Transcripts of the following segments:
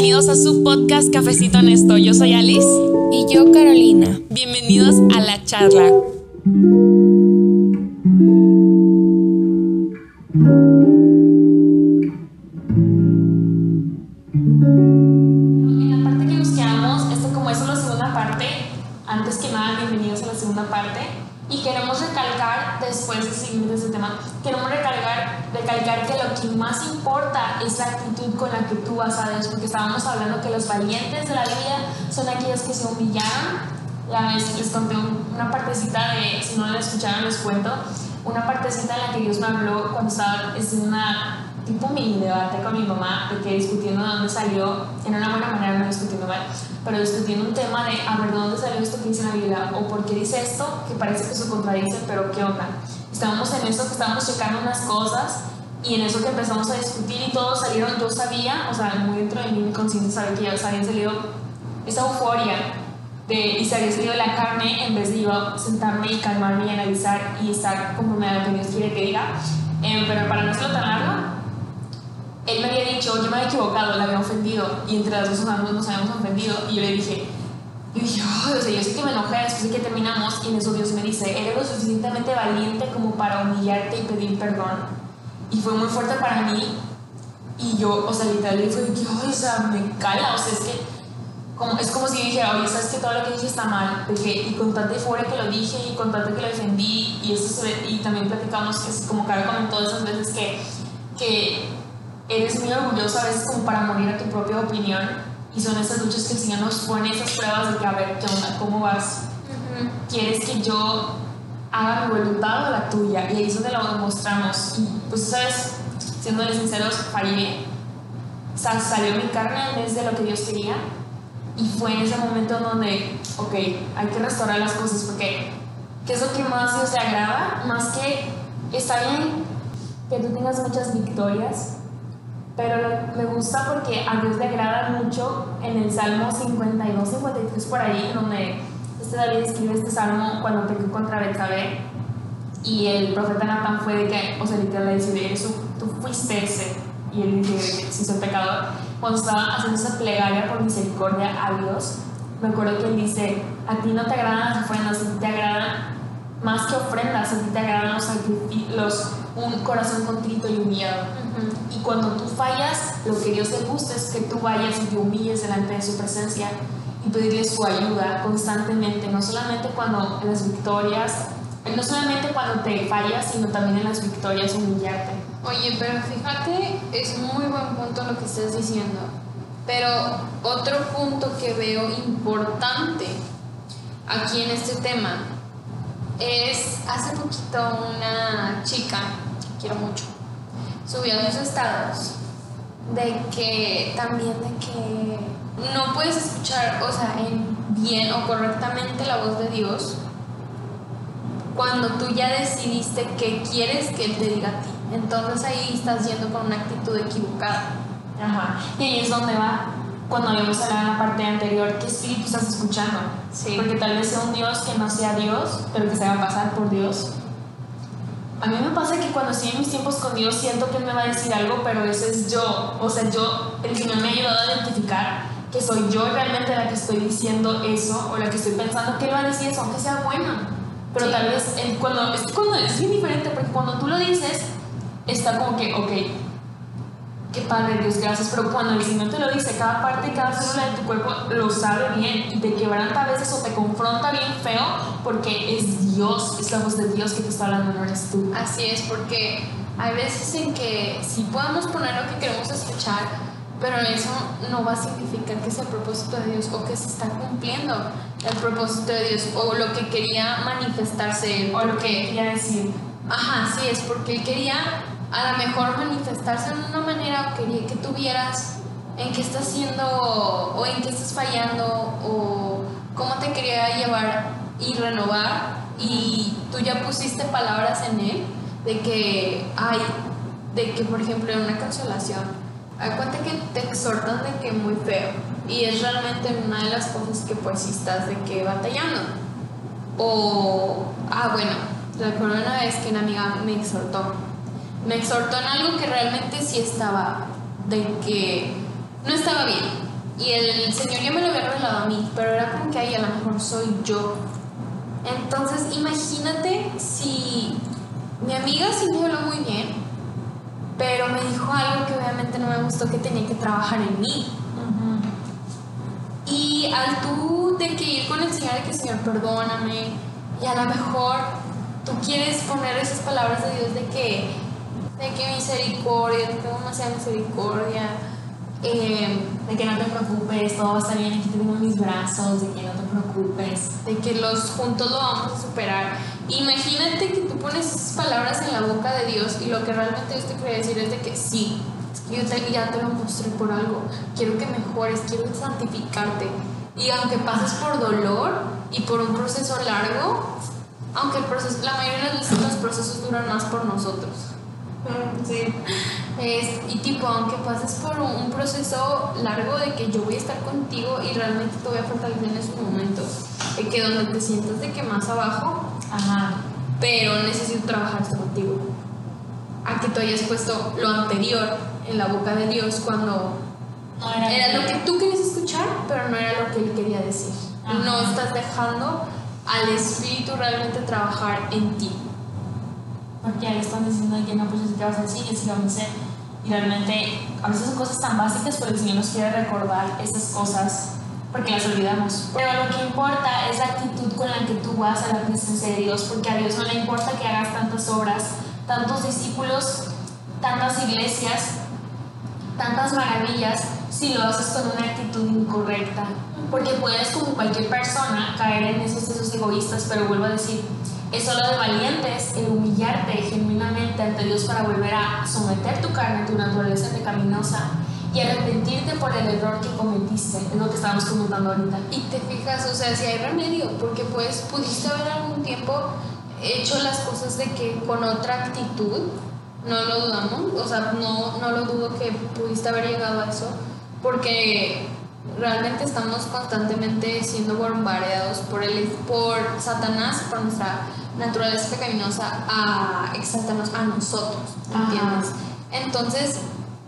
bienvenidos a su podcast Cafecito Honesto. Yo soy Alice. Y yo, Carolina. Bienvenidos a la charla. En la parte que nos quedamos, esto como es la segunda parte, antes que nada, bienvenidos a la segunda parte. Y queremos recalcar, después de seguir ese tema, queremos recalcar, recalcar que lo que más importa es la actitud con la que tú vas a Dios, porque estábamos hablando que los valientes de la vida son aquellos que se humillaron. La vez les conté una partecita de, si no la escucharon les cuento, una partecita en la que Dios me habló cuando estaba en una tipo mini debate con mi mamá, de que discutiendo de dónde salió, en una buena manera, no discutiendo mal, pero discutiendo un tema de, a ver, ¿de dónde salió esto que dice la Biblia? ¿O por qué dice esto? Que parece que se contradice, pero ¿qué onda? Estábamos en eso, que estábamos checando unas cosas y en eso que empezamos a discutir y todos salieron, yo sabía, o sea, muy dentro de mí, mi conciencia sabía que ya se había salido esa euforia de, y se había salido la carne en vez de yo sentarme y calmarme y analizar y estar como me da que Dios quiere que diga. Eh, pero para no hacerlo tan largo, él me había dicho, yo me había equivocado, la había ofendido, y entre las dos nos, habíamos ofendido, y yo le dije, yo dije, o sea, yo sé que me enojé después de que terminamos, y en eso Dios me dice, eres lo suficientemente valiente como para humillarte y pedir perdón. Y fue muy fuerte para mí, y yo, o sea, literalmente fue que, o sea, me cala, o sea, es que, como, es como si dije, oye, sabes que todo lo que dije está mal, porque, y con tanta euforia que lo dije, y con tanto que lo defendí, y, eso y también platicamos que es como Caro comentó esas veces que, que eres muy orgulloso a veces como para morir a tu propia opinión y son esas luchas que el Señor nos pone esas pruebas de que a ver, ¿qué onda? ¿Cómo vas? ¿Quieres que yo haga mi voluntad o la tuya? Y ahí es donde lo demostramos. Y pues, ¿sabes? Siendo sinceros, fallé. O sea, salió mi carne en vez de lo que Dios quería. Y fue en ese momento donde, ok, hay que restaurar las cosas porque ¿qué es lo que más Dios te agrada? Más que está bien que tú tengas muchas victorias, pero me gusta porque a Dios le agrada mucho en el Salmo 52, 53 por ahí, donde este David escribe este salmo cuando pecó contra Betsabé y el profeta Natán fue de que, o sea, literal le dice, eso, tú fuiste ese, y él dice si soy pecador. Cuando estaba haciendo esa plegaria por misericordia a Dios, me acuerdo que él dice, a ti no te agradan las ofrendas, a ti te agradan más que ofrendas, a ti te agradan los, los un corazón contrito y humillado. Y cuando tú fallas, lo que Dios te gusta es que tú vayas y te humilles delante de su presencia y pedirle su ayuda constantemente, no solamente cuando en las victorias, no solamente cuando te fallas, sino también en las victorias humillarte. Oye, pero fíjate, es muy buen punto lo que estás diciendo. Pero otro punto que veo importante aquí en este tema es hace poquito una chica, quiero mucho, subió a sus estados de que también de que no puedes escuchar, o sea, en bien o correctamente la voz de Dios cuando tú ya decidiste que quieres que Él te diga a ti. Entonces ahí estás yendo con una actitud equivocada. Ajá. Y ahí es donde va cuando habíamos hablado en la parte anterior, ¿qué espíritu estás escuchando? Sí. Porque tal vez sea un Dios que no sea Dios, pero que se haga pasar por Dios. A mí me pasa que cuando estoy en mis tiempos con Dios siento que Él me va a decir algo, pero ese es yo. O sea, yo, el Señor me ha ayudado a identificar que soy yo realmente la que estoy diciendo eso o la que estoy pensando que Él va a decir eso, aunque sea bueno. Pero Sí. tal vez él, cuando, es, cuando es bien diferente, porque cuando tú lo dices, está como que, ok, qué padre Dios, gracias. Pero cuando el Señor te lo dice, cada parte, cada célula de tu cuerpo lo sabe bien y te quebranta a veces o te confronta bien feo porque es Dios, es la voz de Dios que te está hablando, no eres tú. Así es, porque hay veces en que sí podemos poner lo que queremos escuchar, pero eso no va a significar que es el propósito de Dios o que se está cumpliendo el propósito de Dios o lo que quería manifestarse él, O lo que quería decir. ajá, sí, es porque él quería a lo mejor manifestarse de una manera o quería que tuvieras en qué estás haciendo o en qué estás fallando o cómo te quería llevar y renovar y tú ya pusiste palabras en él de que hay, de que por ejemplo en una consolación, cuenta que te exhortan de que muy feo y es realmente una de las cosas que pues sí estás de que batallando. O, ah bueno, recuerdo una vez que una amiga me exhortó, me exhortó en algo que realmente sí estaba, de que no estaba bien Y el Señor ya me lo había revelado a mí, pero era como que ahí a lo mejor soy yo. Entonces, imagínate si mi amiga sí me habló muy bien, pero me dijo algo que obviamente no me gustó que tenía que trabajar en mí. Y al tú de que ir con el Señor, de que Señor, perdóname, y a lo mejor tú quieres poner esas palabras de Dios de que, de que misericordia, que tengo demasiada misericordia, eh, de que no te preocupes, todo va a estar bien, aquí te tengo mis brazos, de que no te preocupes. de que los juntos lo vamos a superar. Imagínate que tú pones esas palabras en la boca de Dios y lo que realmente Dios te quiere decir es de que sí, yo te- ya te lo mostré por algo, quiero que mejores, quiero santificarte. Y aunque pases por dolor y por un proceso largo, aunque el proceso, la mayoría de las veces los procesos duran más por nosotros. Sí. Es- y tipo, aunque pases por un, un proceso largo de que yo voy a estar contigo y realmente te voy a fortalecer en esos momentos, de que donde te sientas de que más abajo, Ajá. pero necesito trabajar esto contigo. A que tú hayas puesto lo anterior en la boca de Dios cuando No era, era lo que tú querías escuchar, pero no era lo que Él quería decir. Ajá. No estás dejando al Espíritu realmente trabajar en ti. Porque ahí están diciendo que no, pues es que vas a decir, así lo vamos a hacer. Y realmente, a veces son cosas tan básicas, pero el Señor nos quiere recordar esas cosas porque las olvidamos. Pero lo que importa es la actitud con la que tú vas a la presencia de Dios, porque a Dios no le importa que hagas tantas obras, tantos discípulos, tantas iglesias, tantas maravillas, si lo haces con una actitud incorrecta. Porque puedes, como cualquier persona, caer en esos deseos egoístas, pero vuelvo a decir, es solo de valientes el humillarte genuinamente ante Dios para volver a someter tu carne, tu naturaleza pecaminosa y arrepentirte por el error que cometiste. Es lo que estábamos comentando ahorita. Y te fijas, o sea, si hay remedio, porque pues pudiste haber algún tiempo hecho las cosas de que con otra actitud, no lo dudamos, o sea, no, no lo dudo que pudiste haber llegado a eso, porque realmente estamos constantemente siendo bombardeados por, el, por Satanás, por nuestra naturaleza pecaminosa, a exaltarnos a nosotros, Ajá. ¿entiendes? Entonces,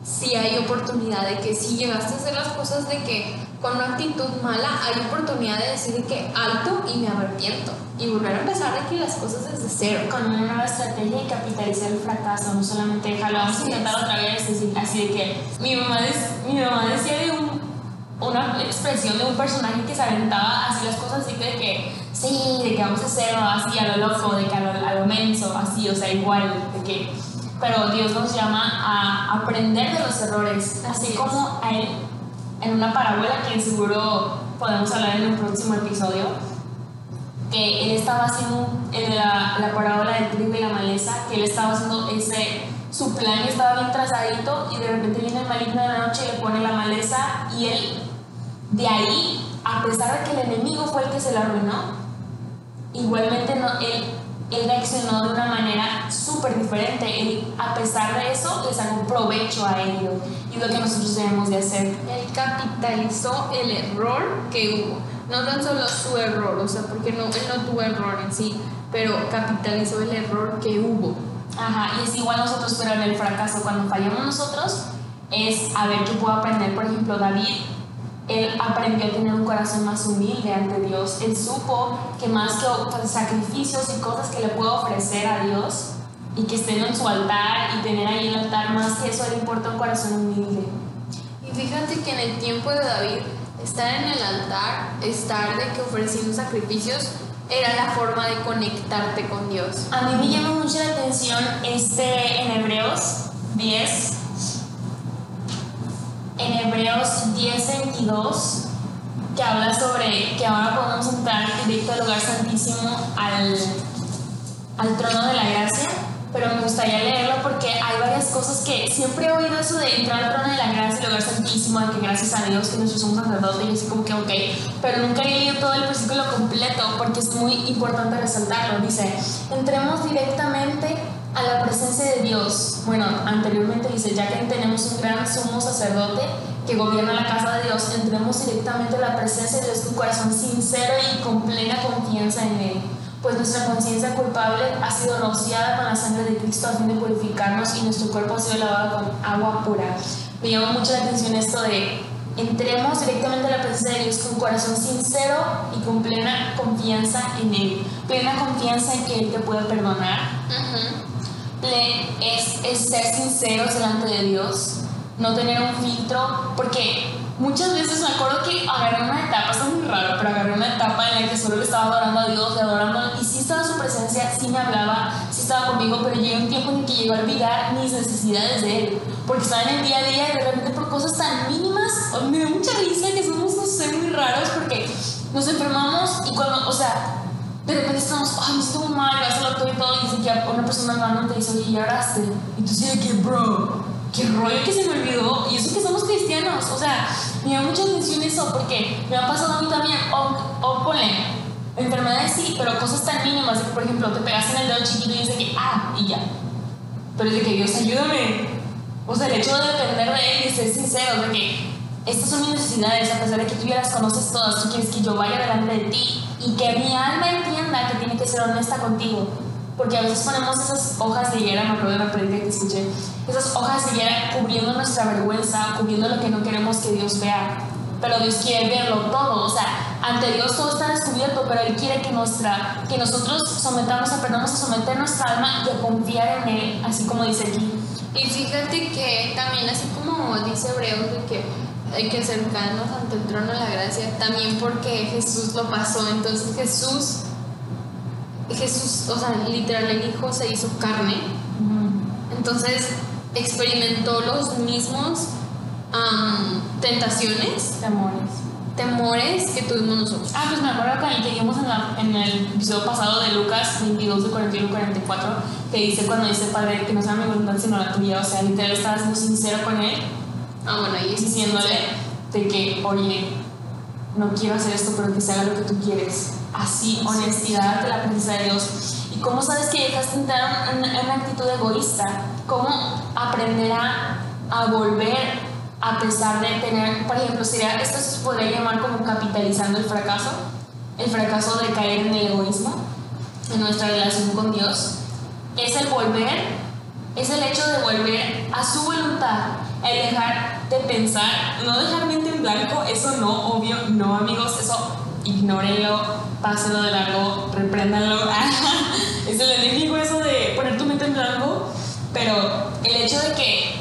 sí hay oportunidad de que si llegaste a hacer las cosas de que con una actitud mala, hay oportunidad de decir de que alto y me arrepiento y volver a empezar de que las cosas desde cero. Con una nueva estrategia y capitalizar el fracaso, no solamente dejarlo, vamos a Así intentar otra vez, decir, así de que mi mamá, mi mamá decía de un- una expresión de un personaje que se aventaba así las cosas así de que sí, de que vamos a hacerlo así a lo loco, de que a lo, a lo menso, así, o sea, igual, de que pero Dios nos llama a aprender de los errores, así como a él en una parábola que seguro podemos hablar en un próximo episodio, que él estaba haciendo en la, la parábola del trigo y la maleza, que él estaba haciendo ese, su plan estaba bien trazadito y de repente viene el maligno de la noche y le pone la maleza y él, de ahí, a pesar de que el enemigo fue el que se la arruinó, igualmente no, él, él reaccionó de una manera súper diferente. Él, a pesar de eso, le sacó provecho a ello. Y es lo que nosotros debemos de hacer. Él capitalizó el error que hubo. No tan solo su error, o sea, porque no, él no tuvo error en sí, pero capitalizó el error que hubo. Ajá, y es igual nosotros, pero en el fracaso, cuando fallamos nosotros, es a ver qué puedo aprender. Por ejemplo, David, él aprendió a tener un corazón más humilde ante Dios. Él supo que más que sacrificios y cosas que le puedo ofrecer a Dios y que estén en su altar y tener ahí el altar, más que eso, le importa un corazón humilde. Y fíjate que en el tiempo de David, estar en el altar, estar de que ofreciendo sacrificios, era la forma de conectarte con Dios. A mí me llama mucho la atención este en Hebreos 10, en Hebreos 10, 22, que habla sobre que ahora podemos entrar directo al lugar santísimo, al, al trono de la gracia, pero me gustaría leerlo porque hay varias cosas que siempre he oído eso de entrar al trono de la gracia, el lugar santísimo, de que gracias a Dios que nuestro sumo sacerdote, y así como que ok, pero nunca he leído todo el versículo completo porque es muy importante resaltarlo. Dice, entremos directamente a la presencia de Dios. Bueno, anteriormente dice, ya que tenemos un gran sumo sacerdote que gobierna la casa de Dios, entremos directamente a la presencia de Dios con corazón sincero y con plena confianza en Él pues nuestra conciencia culpable ha sido rociada con la sangre de Cristo a fin de purificarnos y nuestro cuerpo ha sido lavado con agua pura. Me llama mucho la atención esto de entremos directamente a la presencia de Dios con corazón sincero y con plena confianza en Él. Plena confianza en que Él te puede perdonar. Es, es ser sinceros delante de Dios, no tener un filtro, porque muchas veces me acuerdo que agarré una etapa, está muy raro, pero agarré una etapa en la que solo le estaba adorando a Dios, le adorando, y sí estaba su presencia, sí me hablaba, sí estaba conmigo, pero llegó un tiempo en el que llegó a olvidar mis necesidades de Él, porque estaba en el día a día y de repente por cosas tan mínimas, me da mucha risa que somos, no sé, muy raros, porque nos enfermamos y cuando, o sea, de repente estamos, ay, estuvo mal, vas al doctor y todo, y dice que una persona hermano te dice, oye, lloraste, y tú sí que, bro, qué rollo que se me olvidó, y eso que somos cristianos, o sea, me da mucha atención eso porque me ha pasado a mí también. O, o enfermedades sí, pero cosas tan mínimas. por ejemplo, te pegas en el dedo chiquito y dices que, ah, y ya. Pero es de que Dios ayúdame. O sea, el hecho de depender de Él y ser sincero, de que estas son mis necesidades, a pesar de que tú ya las conoces todas, tú quieres que yo vaya delante de ti y que mi alma entienda que tiene que ser honesta contigo porque a veces ponemos esas hojas de higuera, me acuerdo de la que escuché, esas hojas de higuera cubriendo nuestra vergüenza, cubriendo lo que no queremos que Dios vea. Pero Dios quiere verlo todo, o sea, ante Dios todo está descubierto, pero Él quiere que, nuestra, que nosotros sometamos, aprendamos a someter nuestra alma y a confiar en Él, así como dice aquí. Y fíjate que también, así como dice Hebreos, de que que acercarnos ante el trono de la gracia, también porque Jesús lo pasó, entonces Jesús Jesús, o sea, literal, el Hijo se hizo carne. Entonces experimentó los mismos tentaciones. Temores. Temores que tuvimos nosotros. Ah, pues me acuerdo que vimos en, en, el episodio pasado de Lucas 22, de 41 y 44, que dice cuando dice Padre que no sea mi voluntad sino la tuya. O sea, literal estaba siendo sincero con él. Ah, bueno, ahí diciéndole de que, oye, no quiero hacer esto, pero que se haga lo que tú quieres así, honestidad de la presencia de Dios. ¿Y cómo sabes que dejaste entrar en una actitud egoísta? ¿Cómo aprender a, volver a pesar de tener, por ejemplo, sería, esto se podría llamar como capitalizando el fracaso, el fracaso de caer en el egoísmo, en nuestra relación con Dios, es el volver, es el hecho de volver a su voluntad, el dejar de pensar, no dejar mente en blanco, eso no, obvio, no amigos, eso ignórenlo, pásenlo de largo, repréndanlo. es el enemigo eso de poner tu mente en blanco, pero el hecho de que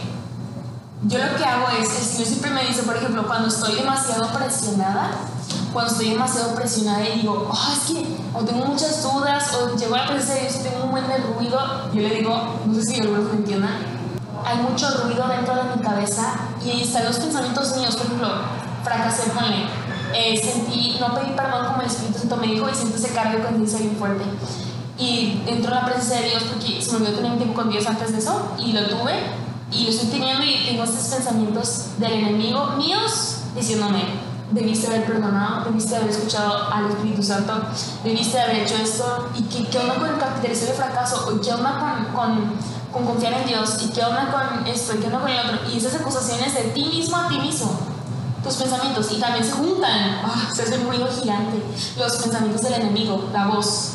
yo lo que hago es, el Señor siempre me dice, por ejemplo, cuando estoy demasiado presionada, cuando estoy demasiado presionada y digo, oh, es que o tengo muchas dudas, o llego a la presencia de Dios y tengo un buen de ruido, yo le digo, no sé si algunos me entiendan, hay mucho ruido dentro de mi cabeza y están los pensamientos míos, por ejemplo, fracasé, ponle, eh, sentí, no pedí perdón como el Espíritu Santo me dijo y siento ese cargo de conciencia bien fuerte. Y entró en la presencia de Dios porque se me olvidó tener un tiempo con Dios antes de eso y lo tuve y lo estoy teniendo y tengo estos pensamientos del enemigo míos diciéndome, debiste haber perdonado, debiste haber escuchado al Espíritu Santo, debiste haber hecho esto y qué, qué onda con el capitalizar el fracaso, o qué onda con, con, con confiar en Dios y qué onda con esto y qué onda con el otro. Y esas acusaciones de ti mismo a ti mismo tus pensamientos. Y también se juntan, ah, se hace un ruido gigante, los pensamientos del enemigo, la voz,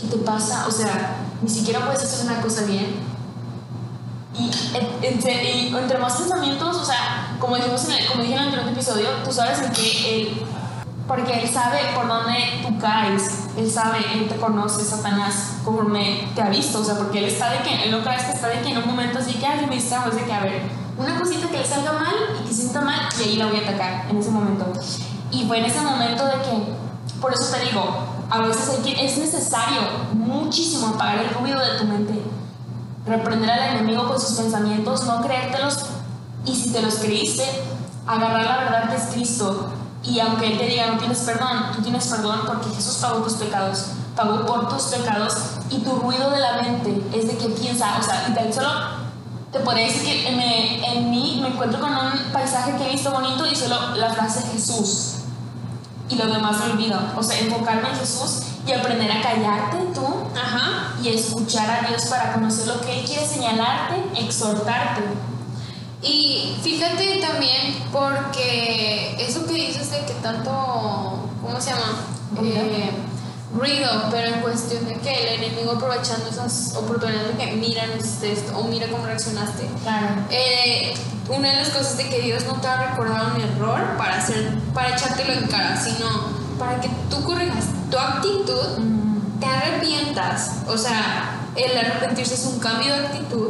¿qué te pasa? O sea, ni siquiera puedes hacer una cosa bien. Y entre, más pensamientos, o sea, como dijimos en el, como dije en el anterior episodio, tú sabes en qué él, porque él sabe por dónde tú caes, él sabe, él te conoce, Satanás, conforme te ha visto, o sea, porque él está de que, él no crees que está de que en un momento así que alguien me distrajo, es de que, a ver, una cosita que le salga mal y que sienta mal y ahí la voy a atacar en ese momento. Y fue en ese momento de que, por eso te digo, a veces hay que, es necesario muchísimo apagar el ruido de tu mente, reprender al enemigo con sus pensamientos, no creértelos y si te los creíste, agarrar la verdad que es Cristo y aunque Él te diga no tienes perdón, tú tienes perdón porque Jesús pagó tus pecados, pagó por tus pecados y tu ruido de la mente es de que piensa, o sea, y tan solo te podría decir que en mí me encuentro con un paisaje que he visto bonito y solo la frase Jesús. Y lo demás me olvido. O sea, enfocarme en Jesús y aprender a callarte tú y escuchar a Dios para conocer lo que Él quiere señalarte, exhortarte. Y fíjate también porque eso que dices de que tanto, ¿cómo se llama? Eh, ruido, pero en cuestión de que el enemigo aprovechando esas oportunidades de que mira no hiciste esto o mira cómo reaccionaste. Claro. Eh, una de las cosas de que Dios no te va a recordar un error para hacer, para echártelo en cara, sino para que tú corrijas tu actitud, Mm, te arrepientas. O sea, el arrepentirse es un cambio de actitud.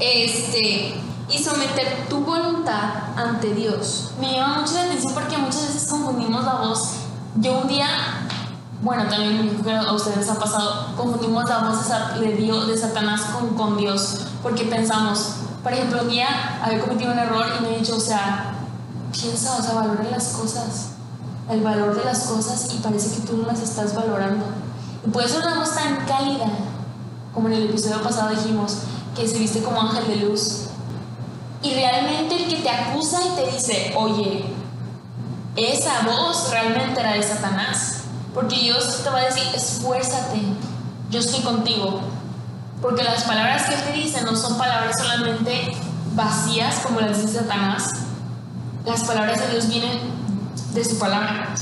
Este, y someter tu voluntad ante Dios. Me llama mucho la atención porque muchas veces confundimos la voz. Yo un día, bueno, también a ustedes ha pasado, confundimos la voz de, Dios, de Satanás con, con Dios, porque pensamos, por ejemplo, un día había cometido un error y me he dicho, o sea, piensa, o sea, valora las cosas, el valor de las cosas y parece que tú no las estás valorando. Y puede ser una voz tan cálida, como en el episodio pasado dijimos, que se viste como ángel de luz. Y realmente el que te acusa y te dice, oye, esa voz realmente era de Satanás. Porque Dios te va a decir, esfuérzate, yo estoy contigo. Porque las palabras que Él te dice no son palabras solamente vacías como las dice Satanás. Las palabras de Dios vienen de su palabra.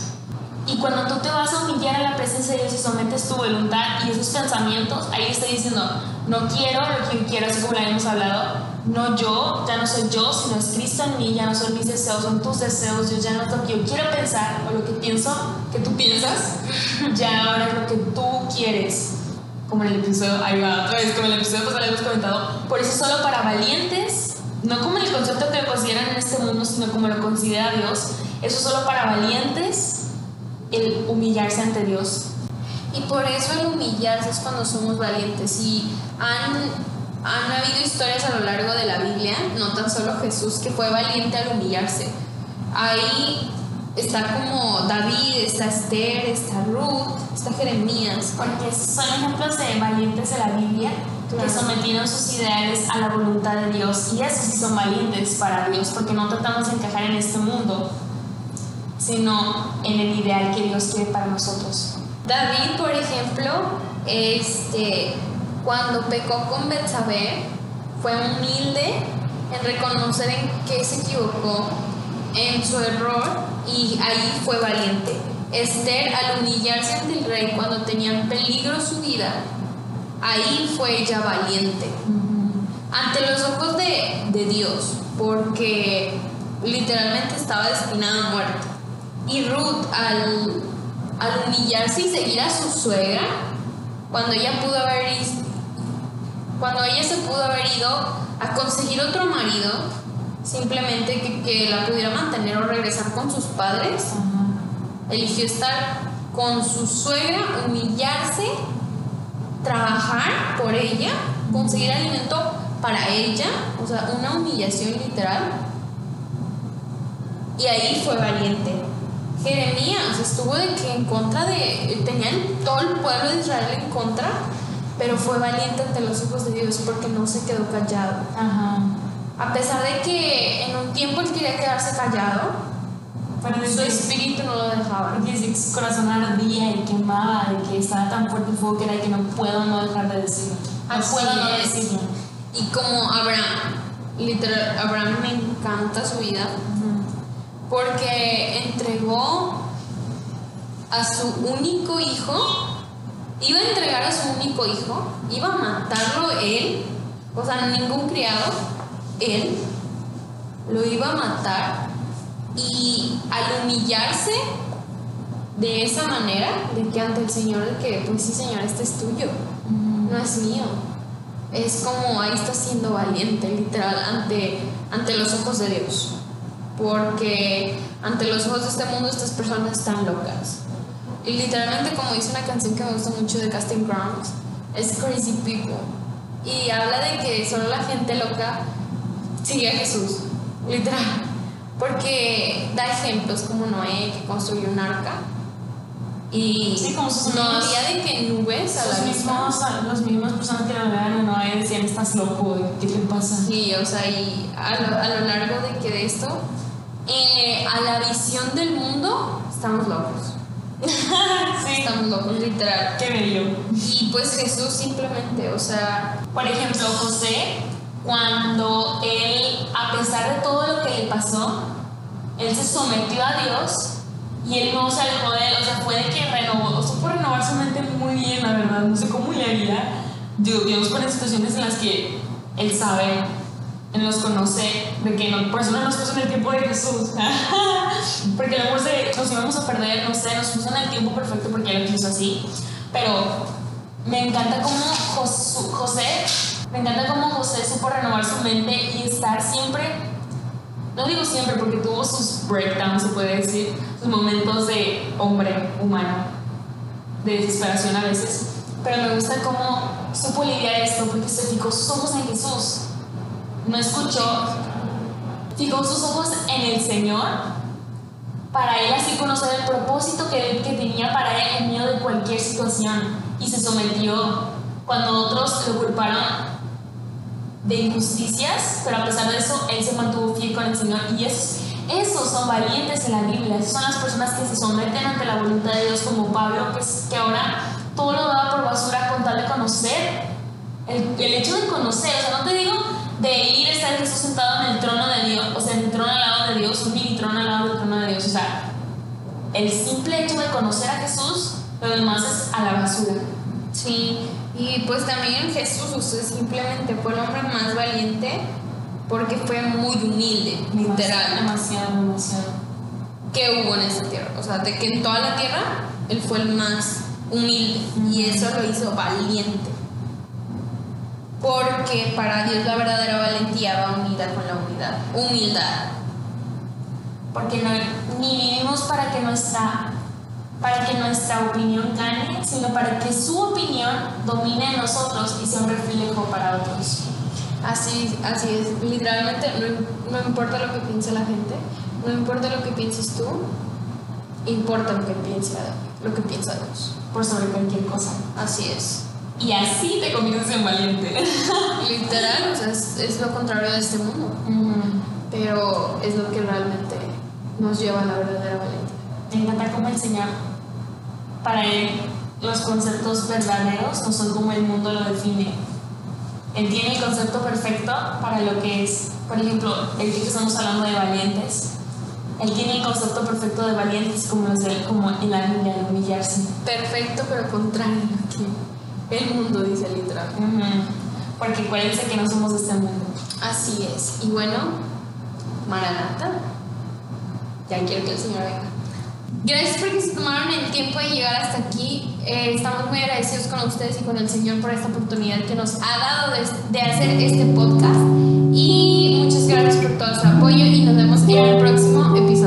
Y cuando tú te vas a humillar a la presencia de Dios y sometes tu voluntad y esos pensamientos, ahí está diciendo, no quiero lo que quiero, así como lo hemos hablado. No yo, ya no soy yo, sino es Cristo en mí, ya no son mis deseos, son tus deseos, yo ya no es lo que yo quiero pensar o lo que pienso que tú piensas, ya ahora es lo que tú quieres. Como en el episodio, ahí va otra vez, como en el episodio pasado hemos comentado, por eso es solo para valientes, no como el concepto que lo consideran en este mundo, sino como lo considera Dios, eso es solo para valientes el humillarse ante Dios. Y por eso el humillarse es cuando somos valientes. Y han, han habido historias a lo largo de la Biblia, no tan solo Jesús, que fue valiente al humillarse. Ahí está como David, está Esther, está Ruth, está Jeremías. Porque son ejemplos de valientes de la Biblia Claro. que sometieron sus ideales a la voluntad de Dios. Y esos sí son valientes para Dios, porque no tratamos de encajar en este mundo, sino en el ideal que Dios quiere para nosotros. David, por ejemplo, este, cuando pecó con Betsabé, fue humilde en reconocer en qué se equivocó, en su error, y ahí fue valiente. Esther, al humillarse ante el rey cuando tenía en peligro su vida, ahí fue ella valiente. Ante los ojos de, de Dios, porque literalmente estaba destinada a muerte. Y Ruth, al, al humillarse y seguir a su suegra, cuando ella pudo haber cuando ella se pudo haber ido a conseguir otro marido, simplemente que, que la pudiera mantener o regresar con sus padres, eligió estar con su suegra, humillarse, trabajar por ella, conseguir alimento para ella, o sea, una humillación literal. Y ahí fue valiente. Jeremías estuvo de que en contra de, tenía todo el pueblo de Israel en contra, pero fue valiente ante los ojos de Dios porque no se quedó callado. Ajá. A pesar de que en un tiempo él quería quedarse callado, Pero su espíritu no lo dejaba. Porque su corazón ardía y quemaba, de que estaba tan fuerte el fuego que era que no puedo no dejar de decirlo. No Así puedo no es. decirlo. Y como Abraham, literal, Abraham me encanta su vida porque entregó a su único hijo, iba a entregar a su único hijo, iba a matarlo él, o sea, ningún criado, él lo iba a matar y al humillarse de esa manera, de que ante el Señor, de que pues sí Señor, este es tuyo, no es mío. Es como ahí está siendo valiente, literal, ante, ante los ojos de Dios. Porque ante los ojos de este mundo estas personas están locas. Y literalmente, como dice una canción que me gusta mucho de Casting Crowns, es Crazy People. Y habla de que solo la gente loca sigue a Jesús, literal. Porque da ejemplos como Noé que construyó un arca. Y Sí, como sus no había de que nubes a Los la mismos, los mismos personas que lo vean o no ahí decían, estás loco, ¿qué te pasa? Sí, o sea, y a lo, a lo largo de que de esto, eh, a la visión del mundo, estamos locos. sí. Estamos locos, literal. Qué bello. Y pues Jesús simplemente, o sea, Por ejemplo, José, cuando él, a pesar de todo lo que le pasó, él se sometió a Dios Y él no se alejó de él, o sea, fue de que renovó, supo renovar su mente muy bien, la verdad, no sé cómo le haría. Dios, pone situaciones en las que él sabe, él nos conoce, de que no, por eso no nos puso en el tiempo de Jesús. porque luego nos íbamos a perder, no sé, nos puso en el tiempo perfecto porque él lo quiso así. Pero me encanta cómo José, me encanta cómo José supo renovar su mente y estar siempre no digo siempre porque tuvo sus breakdowns, se puede decir, sus momentos de hombre humano, de desesperación a veces, pero me gusta cómo supo lidiar esto porque se fijó sus ojos en Jesús, no escuchó, fijó sus ojos en el Señor para él así conocer el propósito que, que tenía para él en medio de cualquier situación y se sometió cuando otros lo culparon de injusticias, pero a pesar de eso, él se mantuvo fiel con el Señor. Y esos, esos son valientes en la Biblia, esas son las personas que se someten ante la voluntad de Dios, como Pablo, que, que ahora todo lo daba por basura con tal de conocer. El, el, hecho de conocer, o sea, no te digo de ir a estar Jesús sentado en el trono de Dios, o sea, en el trono al lado de Dios, un mini trono al lado del trono de Dios, o sea, el simple hecho de conocer a Jesús, lo demás es a la basura. Sí, y pues también Jesús usted simplemente fue el hombre más valiente porque fue muy humilde, literal. Demasiado, demasiado. Que hubo en esta tierra. O sea, de que en toda la tierra él fue el más humilde y eso lo hizo valiente. Porque para Dios la verdadera valentía va unida con la humildad. Humildad. Porque no, ni vivimos para que nuestra para que nuestra opinión gane, sino para que su opinión domine en nosotros y sea un reflejo para otros. Así, así es, literalmente no, no importa lo que piense la gente, no importa lo que pienses tú, importa lo que piensa, lo que piensa Dios. Por sobre cualquier cosa. Así es. Y así te conviertes en valiente. Literal, o sea, es, lo contrario de este mundo. Pero es lo que realmente nos lleva a la verdadera valentía. Me encanta cómo enseñar para él los conceptos verdaderos no son como el mundo lo define. Él tiene el concepto perfecto para lo que es, por ejemplo, el que estamos hablando de valientes. Él tiene el concepto perfecto de valientes como, es el, como en la Biblia, de humillarse. Perfecto, pero contrario a que el mundo dice literal. Porque acuérdense que no somos de este mundo. Así es. Y bueno, Maranata, ya quiero que el Señor venga. Gracias porque se tomaron el tiempo de llegar hasta aquí. Eh, estamos muy agradecidos con ustedes y con el Señor por esta oportunidad que nos ha dado de, de hacer este podcast. Y muchas gracias por todo su apoyo y nos vemos en el próximo episodio.